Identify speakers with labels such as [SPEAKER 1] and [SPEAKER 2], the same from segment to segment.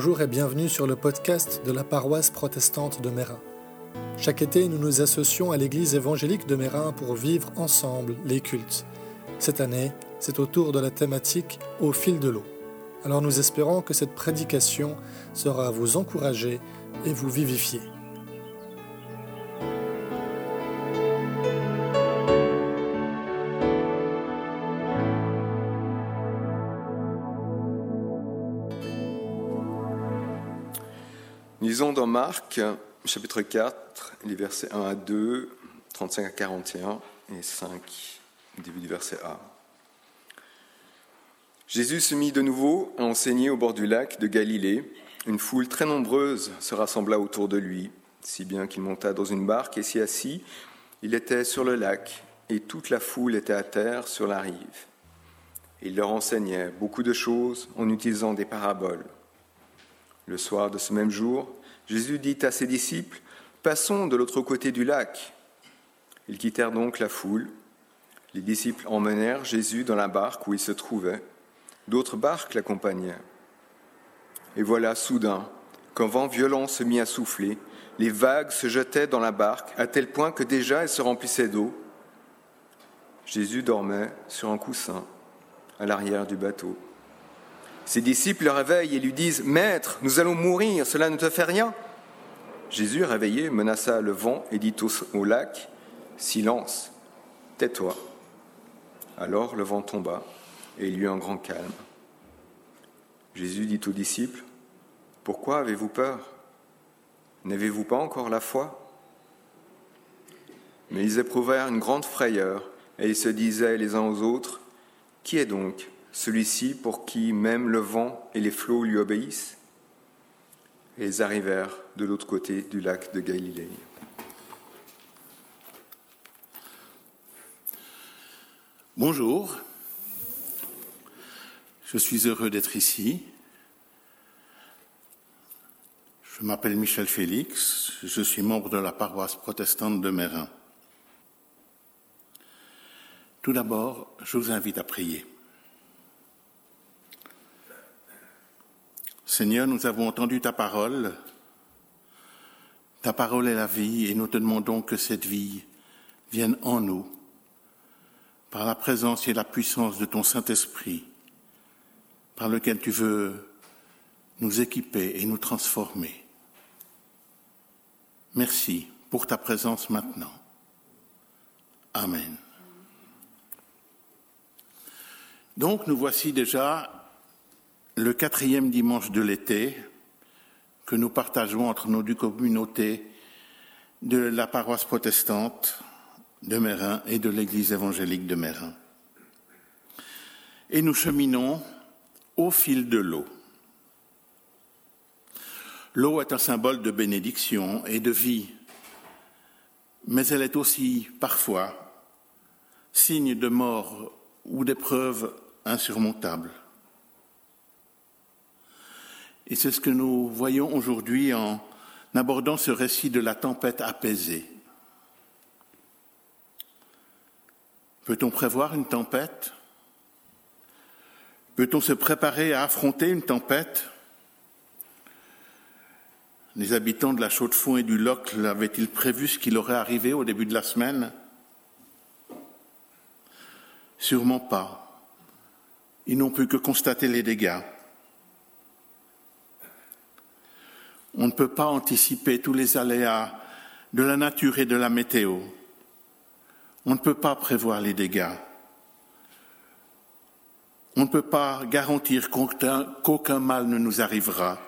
[SPEAKER 1] Bonjour et bienvenue sur le podcast de la paroisse protestante de Mérin. Chaque été, nous nous associons à l'église évangélique de Mérin pour vivre ensemble les cultes. Cette année, c'est au tour de la thématique Au fil de l'eau. Alors nous espérons que cette prédication sera vous encourager et vous vivifier.
[SPEAKER 2] Lisons dans Marc, chapitre 4, les versets 1 à 2, 35 à 41 et 5, début du verset A. Jésus se mit de nouveau à enseigner au bord du lac de Galilée. Une foule très nombreuse se rassembla autour de lui, si bien qu'il monta dans une barque et s'y assit. Il était sur le lac et toute la foule était à terre sur la rive. Il leur enseignait beaucoup de choses en utilisant des paraboles. Le soir de ce même jour, Jésus dit à ses disciples, Passons de l'autre côté du lac. Ils quittèrent donc la foule. Les disciples emmenèrent Jésus dans la barque où il se trouvait. D'autres barques l'accompagnaient. Et voilà, soudain, qu'un vent violent se mit à souffler. Les vagues se jetaient dans la barque à tel point que déjà elle se remplissait d'eau. Jésus dormait sur un coussin à l'arrière du bateau. Ses disciples le réveillent et lui disent Maître, nous allons mourir, cela ne te fait rien Jésus, réveillé, menaça le vent et dit au, lac Silence, tais-toi. Alors le vent tomba et il y eut un grand calme. Jésus dit aux disciples Pourquoi avez-vous peur? N'avez-vous pas encore la foi? Mais ils éprouvèrent une grande frayeur et ils se disaient les uns aux autres Qui est donc celui-ci pour qui même le vent et les flots lui obéissent Et ils arrivèrent de l'autre côté du lac de Galilée.
[SPEAKER 3] Bonjour, je suis heureux d'être ici. Je m'appelle Michel Félix, je suis membre de la paroisse protestante de Mérin. Tout d'abord, je vous invite à prier. Seigneur, nous avons entendu ta parole. Ta parole est la vie et nous te demandons que cette vie vienne en nous par la présence et la puissance de ton Saint-Esprit, par lequel tu veux nous équiper et nous transformer. Merci pour ta présence maintenant. Amen. Donc nous voici déjà le quatrième dimanche de l'été que nous partageons entre nos deux communautés de la paroisse protestante de Mérin et de l'église évangélique de Mérin. Et nous cheminons au fil de l'eau. L'eau est un symbole de bénédiction et de vie, mais elle est aussi parfois signe de mort ou d'épreuves insurmontables. Et c'est ce que nous voyons aujourd'hui en abordant ce récit de la tempête apaisée. Peut-on prévoir une tempête? Peut-on se préparer à affronter une tempête? Les habitants de la Chaux-de-Fonds et du Locle avaient-ils prévu ce qui leur aurait arrivé au début de la semaine? Sûrement pas. Ils n'ont pu que constater les dégâts. On ne peut pas anticiper tous les aléas de la nature et de la météo. On ne peut pas prévoir les dégâts. On ne peut pas garantir qu'aucun mal ne nous arrivera.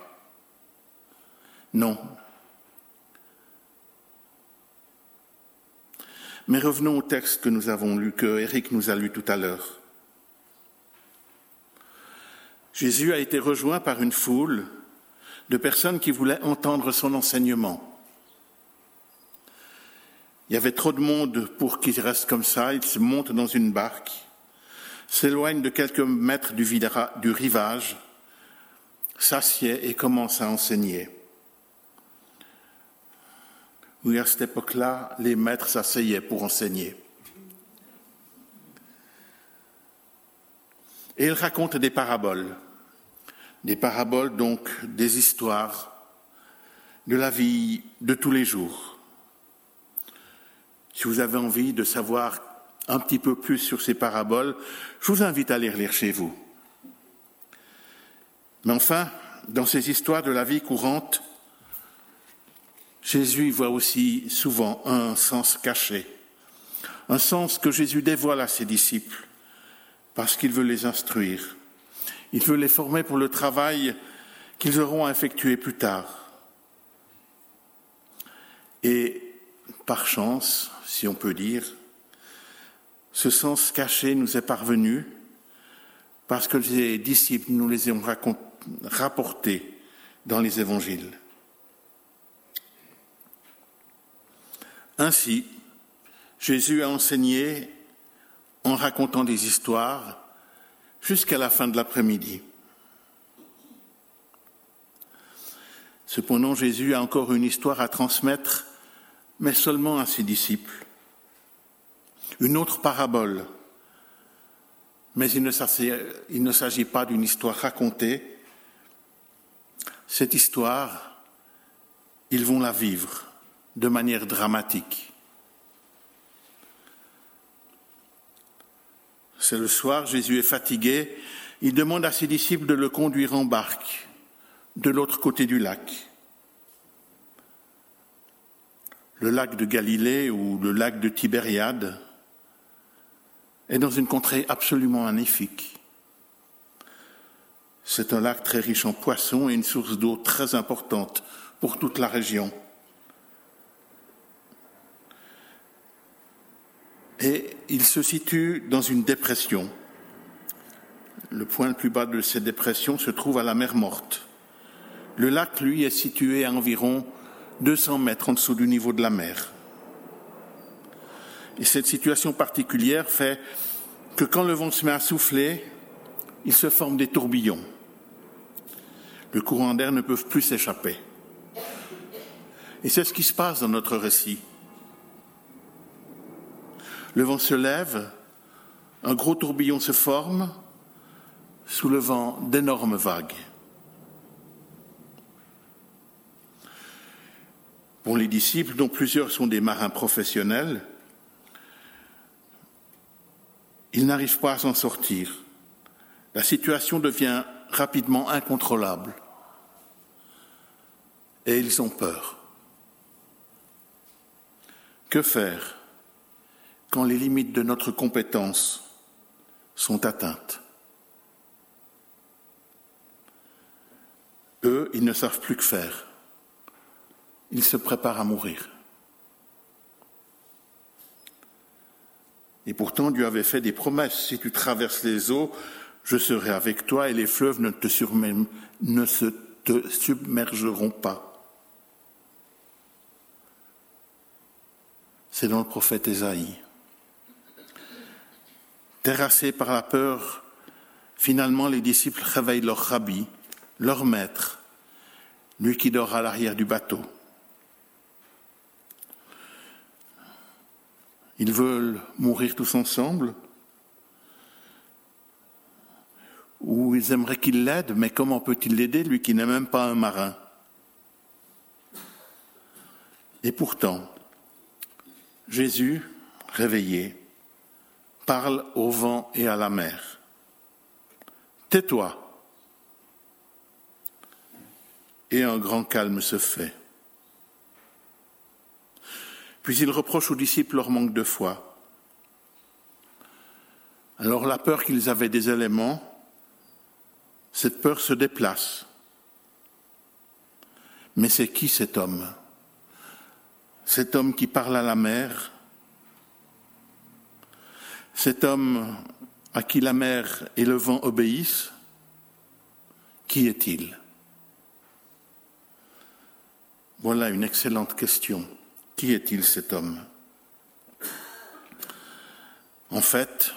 [SPEAKER 3] Non. Mais revenons au texte que nous avons lu, que Eric nous a lu tout à l'heure. Jésus a été rejoint par une foule de personnes qui voulaient entendre son enseignement. Il y avait trop de monde pour qu'il reste comme ça. Il se monte dans une barque, s'éloigne de quelques mètres du, rivage, s'assied et commence à enseigner. Oui, à cette époque-là, les maîtres s'asseyaient pour enseigner. Et il raconte des paraboles. Des paraboles donc des histoires de la vie de tous les jours. Si vous avez envie de savoir un petit peu plus sur ces paraboles, je vous invite à les relire chez vous. Mais enfin, dans ces histoires de la vie courante, Jésus voit aussi souvent un sens caché, un sens que Jésus dévoile à ses disciples parce qu'il veut les instruire. Il veut les former pour le travail qu'ils auront à effectuer plus tard. Et par chance, si on peut dire, ce sens caché nous est parvenu parce que les disciples nous les ont rapportés dans les évangiles. Ainsi, Jésus a enseigné en racontant des histoires jusqu'à la fin de l'après-midi. Cependant, Jésus a encore une histoire à transmettre, mais seulement à ses disciples. Une autre parabole, mais il ne s'agit pas d'une histoire racontée. Cette histoire, ils vont la vivre de manière dramatique. C'est le soir, Jésus est fatigué, il demande à ses disciples de le conduire en barque de l'autre côté du lac. Le lac de Galilée ou le lac de Tibériade est dans une contrée absolument magnifique. C'est un lac très riche en poissons et une source d'eau très importante pour toute la région. Et il se situe dans une dépression. Le point le plus bas de cette dépression se trouve à la mer Morte. Le lac, lui, est situé à environ 200 mètres en dessous du niveau de la mer. Et cette situation particulière fait que quand le vent se met à souffler, il se forme des tourbillons. Le courant d'air ne peut plus s'échapper. Et c'est ce qui se passe dans notre récit. Le vent se lève, un gros tourbillon se forme, soulevant d'énormes vagues. Pour les disciples, dont plusieurs sont des marins professionnels, ils n'arrivent pas à s'en sortir. La situation devient rapidement incontrôlable et ils ont peur. Que faire? Quand les limites de notre compétence sont atteintes. Eux, ils ne savent plus que faire. Ils se préparent à mourir. Et pourtant, Dieu avait fait des promesses. Si tu traverses les eaux, je serai avec toi et les fleuves ne te, submergeront pas. C'est dans le prophète Ésaïe. Terrassés par la peur, finalement les disciples réveillent leur rabbi, leur maître, lui qui dort à l'arrière du bateau. Ils veulent mourir tous ensemble ou ils aimeraient qu'il l'aide, mais comment peut-il l'aider, lui qui n'est même pas un marin? Et pourtant, Jésus, réveillé, parle au vent et à la mer. Tais-toi. Et un grand calme se fait. Puis il reproche aux disciples leur manque de foi. Alors la peur qu'ils avaient des éléments, cette peur se déplace. Mais c'est qui cet homme? Cet homme qui parle à la mer, cet homme à qui la mer et le vent obéissent, qui est-il? Voilà une excellente question. Qui est-il cet homme? En fait,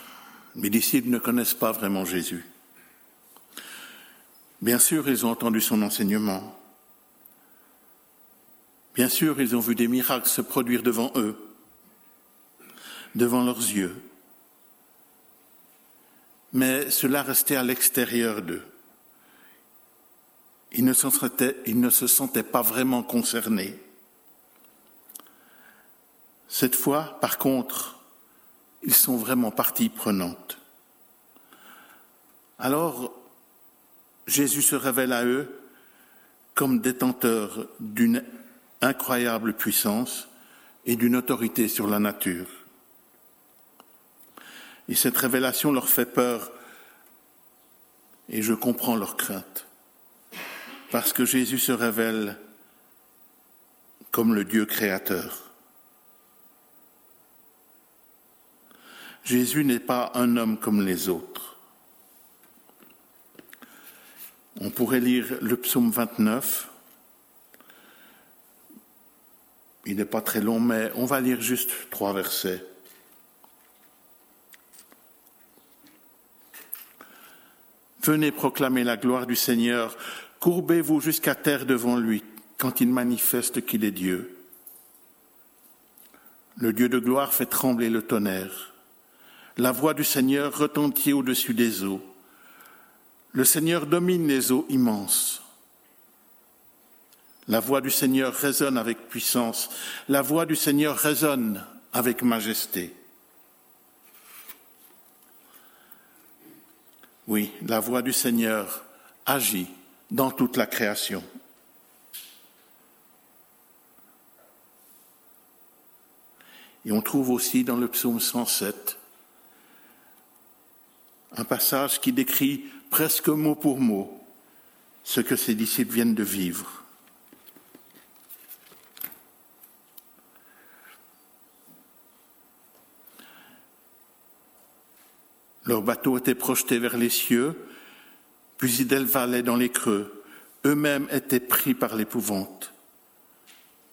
[SPEAKER 3] mes disciples ne connaissent pas vraiment Jésus. Bien sûr, ils ont entendu son enseignement. Bien sûr, ils ont vu des miracles se produire devant eux, devant leurs yeux mais cela restait à l'extérieur d'eux. Ils ne, se sentaient pas vraiment concernés. Cette fois, par contre, ils sont vraiment partie prenante. Alors, Jésus se révèle à eux comme détenteur d'une incroyable puissance et d'une autorité sur la nature. Et cette révélation leur fait peur et je comprends leur crainte. Parce que Jésus se révèle comme le Dieu créateur. Jésus n'est pas un homme comme les autres. On pourrait lire le psaume 29. Il n'est pas très long, mais on va lire juste trois versets. Venez proclamer la gloire du Seigneur, courbez-vous jusqu'à terre devant lui quand il manifeste qu'il est Dieu. Le Dieu de gloire fait trembler le tonnerre. La voix du Seigneur retentit au-dessus des eaux. Le Seigneur domine les eaux immenses. La voix du Seigneur résonne avec puissance. La voix du Seigneur résonne avec majesté. Oui, la voix du Seigneur agit dans toute la création. Et on trouve aussi dans le psaume 107 un passage qui décrit presque mot pour mot ce que ses disciples viennent de vivre. Leur bateau était projeté vers les cieux, puis ils dévalaient dans les creux. Eux-mêmes étaient pris par l'épouvante,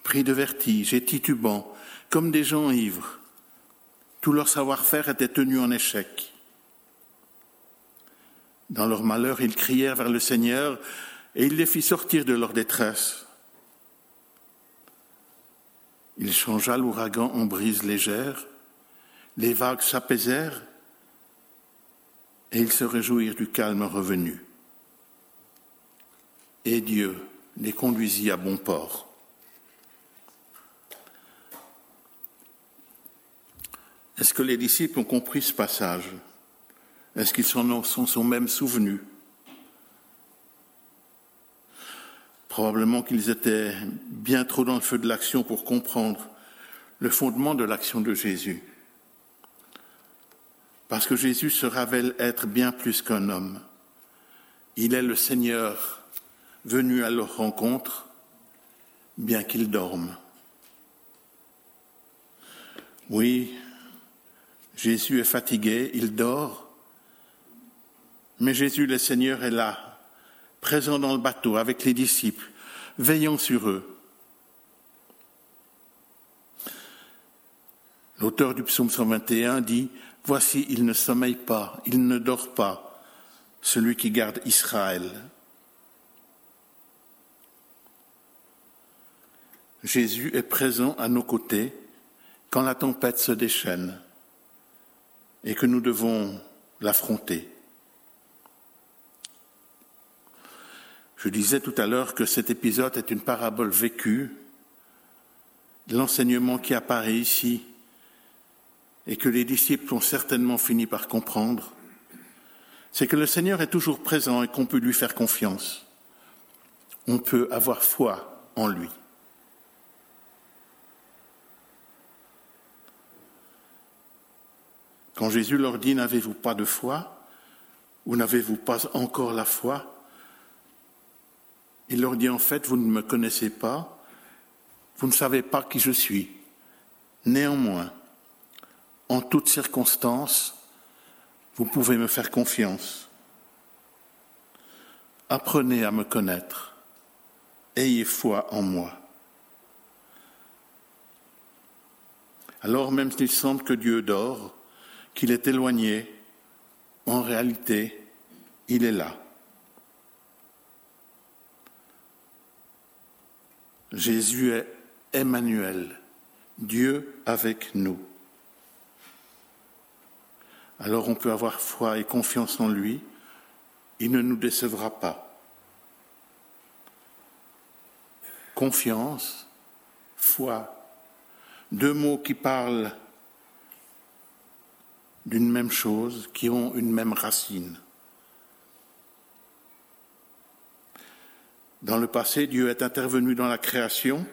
[SPEAKER 3] pris de vertige et titubants, comme des gens ivres. Tout leur savoir-faire était tenu en échec. Dans leur malheur, ils crièrent vers le Seigneur et il les fit sortir de leur détresse. Il changea l'ouragan en brise légère, les vagues s'apaisèrent et ils se réjouirent du calme revenu. Et Dieu les conduisit à bon port. Est-ce que les disciples ont compris ce passage? Est-ce qu'ils s'en sont, même souvenus? Probablement qu'ils étaient bien trop dans le feu de l'action pour comprendre le fondement de l'action de Jésus. Parce que Jésus se révèle être bien plus qu'un homme. Il est le Seigneur venu à leur rencontre, bien qu'il dorme. Oui, Jésus est fatigué, il dort, mais Jésus le Seigneur est là, présent dans le bateau avec les disciples, veillant sur eux. L'auteur du psaume 121 dit Voici, il ne sommeille pas, il ne dort pas, celui qui garde Israël. Jésus est présent à nos côtés quand la tempête se déchaîne et que nous devons l'affronter. Je disais tout à l'heure que cet épisode est une parabole vécue. L'enseignement qui apparaît ici et que les disciples ont certainement fini par comprendre, c'est que le Seigneur est toujours présent et qu'on peut lui faire confiance. On peut avoir foi en lui. Quand Jésus leur dit N'avez-vous pas de foi ou n'avez-vous pas encore la foi? Il leur dit en fait Vous ne me connaissez pas, vous ne savez pas qui je suis. Néanmoins, en toutes circonstances, vous pouvez me faire confiance. Apprenez à me connaître. Ayez foi en moi. Alors même s'il semble que Dieu dort, qu'il est éloigné, en réalité, il est là. Jésus est Emmanuel, Dieu avec nous alors on peut avoir foi et confiance en lui, il ne nous décevra pas. confiance, foi, deux mots qui parlent d'une même chose, qui ont une même racine. Dans le passé, Dieu est intervenu dans la création.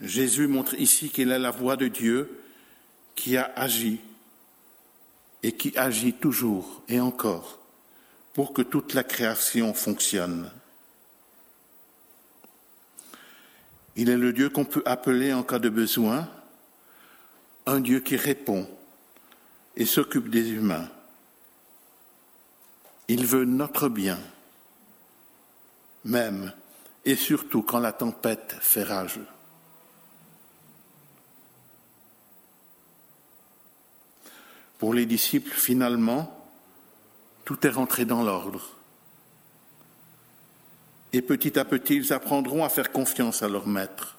[SPEAKER 3] Jésus montre ici qu'il est la voix de Dieu qui a agi et qui agit toujours et encore pour que toute la création fonctionne. Il est le Dieu qu'on peut appeler en cas de besoin, un Dieu qui répond et s'occupe des humains. Il veut notre bien, même et surtout quand la tempête fait rage. Pour les disciples, finalement, tout est rentré dans l'ordre. Et petit à petit, ils apprendront à faire confiance à leur maître.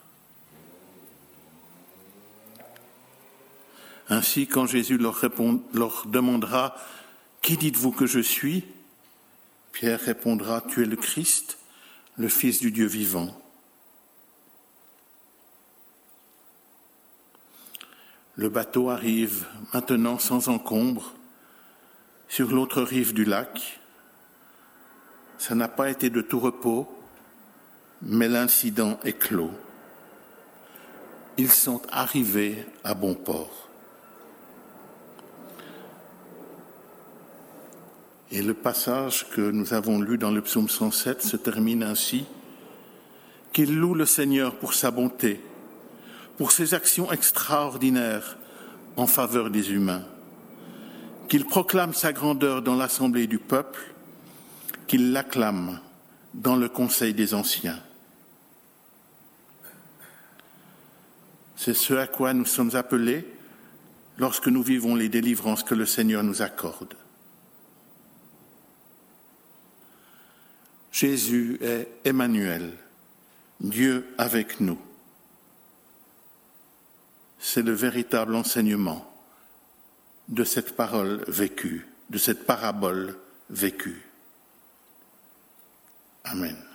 [SPEAKER 3] Ainsi, quand Jésus leur, demandera Qui dites-vous que je suis? Pierre répondra, Tu es le Christ, le Fils du Dieu vivant. Le bateau arrive maintenant sans encombre sur l'autre rive du lac. Ça n'a pas été de tout repos, mais l'incident est clos. Ils sont arrivés à bon port. Et le passage que nous avons lu dans le psaume 107 se termine ainsi. Qu'il loue le Seigneur pour sa bonté, pour ses actions extraordinaires en faveur des humains, qu'il proclame sa grandeur dans l'assemblée du peuple, qu'il l'acclame dans le conseil des anciens. C'est ce à quoi nous sommes appelés lorsque nous vivons les délivrances que le Seigneur nous accorde. Jésus est Emmanuel, Dieu avec nous. C'est le véritable enseignement de cette parole vécue, de cette parabole vécue. Amen.